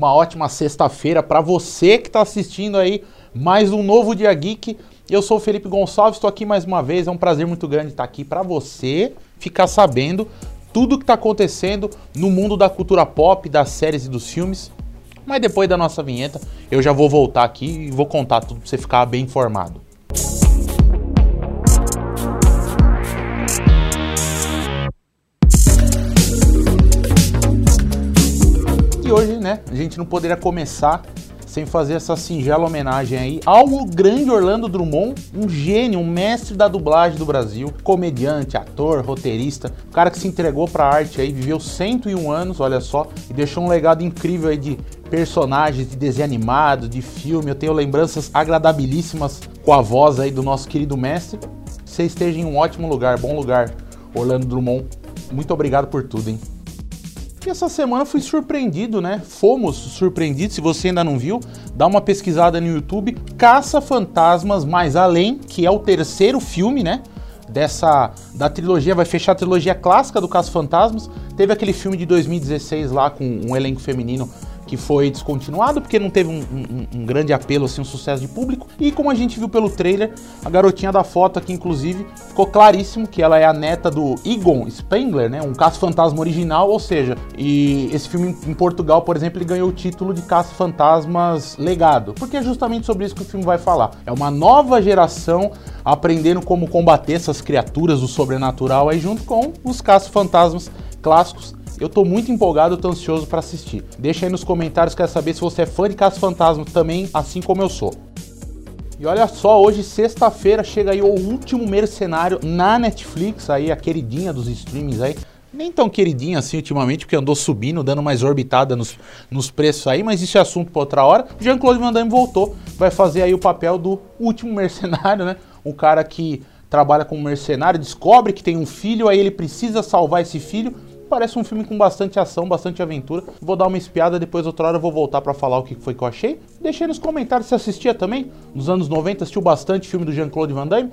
uma ótima sexta-feira para você que está assistindo aí mais um novo Dia Geek. Eu sou o Felipe Gonçalves, estou aqui mais uma vez. É um prazer muito grande estar aqui para você ficar sabendo tudo que está acontecendo no mundo da cultura pop, das séries e dos filmes. Mas depois da nossa vinheta, eu já vou voltar aqui e vou contar tudo para você ficar bem informado. E hoje, né, a gente não poderia começar sem fazer essa singela homenagem aí ao grande Orlando Drummond, um gênio, um mestre da dublagem do Brasil, comediante, ator, roteirista, um cara que se entregou para a arte aí, viveu 101 anos, olha só, e deixou um legado incrível aí de personagens de desenho animado, de filme. Eu tenho lembranças agradabilíssimas com a voz aí do nosso querido mestre. Você esteja em um ótimo lugar, bom lugar, Orlando Drummond. Muito obrigado por tudo, hein? E essa semana fui surpreendido, né? Fomos surpreendidos. Se você ainda não viu, dá uma pesquisada no YouTube. Caça Fantasmas Mais Além, que é o terceiro filme, né? Dessa da trilogia, vai fechar a trilogia clássica do Caça Fantasmas. Teve aquele filme de 2016 lá com um elenco feminino que foi descontinuado porque não teve um, um, um, grande apelo, assim, um sucesso de público. E como a gente viu pelo trailer, a garotinha da foto aqui, inclusive, ficou claríssimo que ela é a neta do Egon Spengler, né? Um caça-fantasma original, ou seja, e esse filme em Portugal, por exemplo, ele ganhou o título de Caça-Fantasmas Legado, porque é justamente sobre isso que o filme vai falar. É uma nova geração aprendendo como combater essas criaturas do sobrenatural aí junto com os caça-fantasmas clássicos eu tô muito empolgado, tô ansioso para assistir. Deixa aí nos comentários, quero saber se você é fã de Caça Fantasma também, assim como eu sou. E olha só, hoje, sexta-feira, chega aí o último mercenário na Netflix, aí a queridinha dos streamings aí. Nem tão queridinha assim ultimamente, porque andou subindo, dando mais orbitada nos, nos preços aí, mas isso é assunto para outra hora. Jean-Claude Van Damme voltou, vai fazer aí o papel do último mercenário, né? Um cara que trabalha como mercenário, descobre que tem um filho, aí ele precisa salvar esse filho, Parece um filme com bastante ação, bastante aventura. Vou dar uma espiada, depois outra hora eu vou voltar para falar o que foi que eu achei. Deixei nos comentários se assistia também. Nos anos 90 assistiu bastante filme do Jean-Claude Van Damme.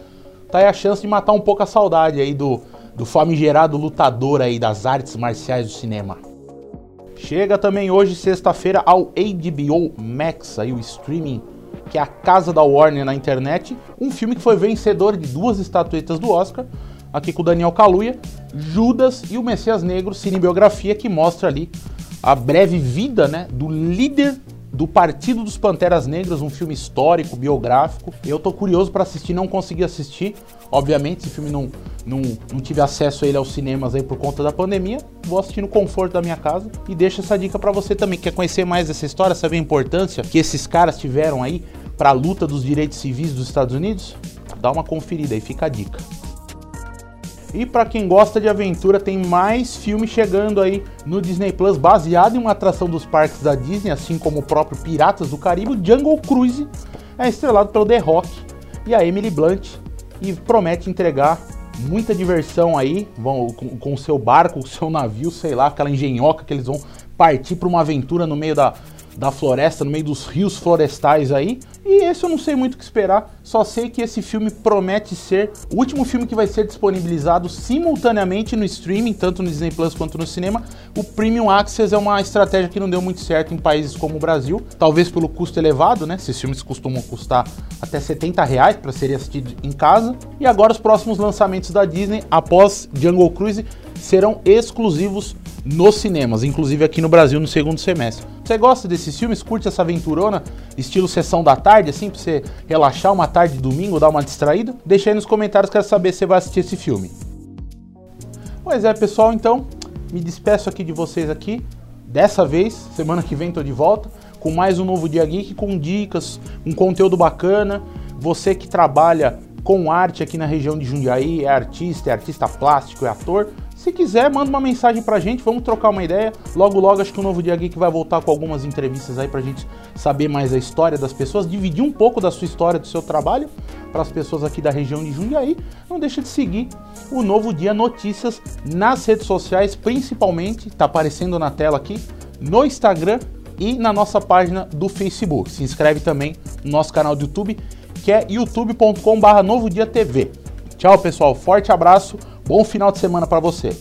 Tá aí a chance de matar um pouco a saudade aí do, do famigerado lutador aí das artes marciais do cinema. Chega também hoje, sexta-feira, ao HBO Max, aí o streaming que é a casa da Warner na internet, um filme que foi vencedor de duas estatuetas do Oscar, aqui com o Daniel Kaluuya, Judas e o Messias Negro, cinebiografia que mostra ali a breve vida né, do líder do Partido dos Panteras Negras, um filme histórico, biográfico. Eu tô curioso para assistir, não consegui assistir. Obviamente, esse filme não, não, não tive acesso a ele aos cinemas aí por conta da pandemia. Vou assistir no conforto da minha casa e deixo essa dica para você também. Quer conhecer mais dessa história, saber a importância que esses caras tiveram aí para a luta dos direitos civis dos Estados Unidos? Dá uma conferida aí, fica a dica. E para quem gosta de aventura, tem mais filme chegando aí no Disney Plus, baseado em uma atração dos parques da Disney, assim como o próprio Piratas do Caribe. Jungle Cruise é estrelado pelo The Rock e a Emily Blunt e promete entregar muita diversão aí, vão com o seu barco, o seu navio, sei lá, aquela engenhoca que eles vão partir para uma aventura no meio da, da floresta, no meio dos rios florestais aí. E esse eu não sei muito o que esperar, só sei que esse filme promete ser o último filme que vai ser disponibilizado simultaneamente no streaming, tanto no Disney Plus quanto no cinema. O Premium Access é uma estratégia que não deu muito certo em países como o Brasil, talvez pelo custo elevado, né? Esses filmes costumam custar até 70 reais para serem assistidos em casa. E agora os próximos lançamentos da Disney, após Jungle Cruise, serão exclusivos nos cinemas, inclusive aqui no Brasil no segundo semestre. Você gosta desses filmes? Curte essa aventurona, estilo sessão da tarde, assim, pra você relaxar uma tarde de domingo, dar uma distraída? Deixa aí nos comentários, quero saber se você vai assistir esse filme. Pois é, pessoal, então, me despeço aqui de vocês aqui. Dessa vez, semana que vem tô de volta com mais um novo Dia Geek, com dicas, um conteúdo bacana. Você que trabalha com arte aqui na região de Jundiaí, é artista, é artista plástico, é ator, se quiser, manda uma mensagem pra gente, vamos trocar uma ideia. Logo, logo, acho que o Novo Dia Geek vai voltar com algumas entrevistas aí pra gente saber mais a história das pessoas, dividir um pouco da sua história, do seu trabalho, para as pessoas aqui da região de Jundiaí. Não deixa de seguir o Novo Dia Notícias nas redes sociais, principalmente, tá aparecendo na tela aqui, no Instagram e na nossa página do Facebook. Se inscreve também no nosso canal do YouTube, que é youtube.com/novo dia TV. Tchau, pessoal. Forte abraço. Bom final de semana para você.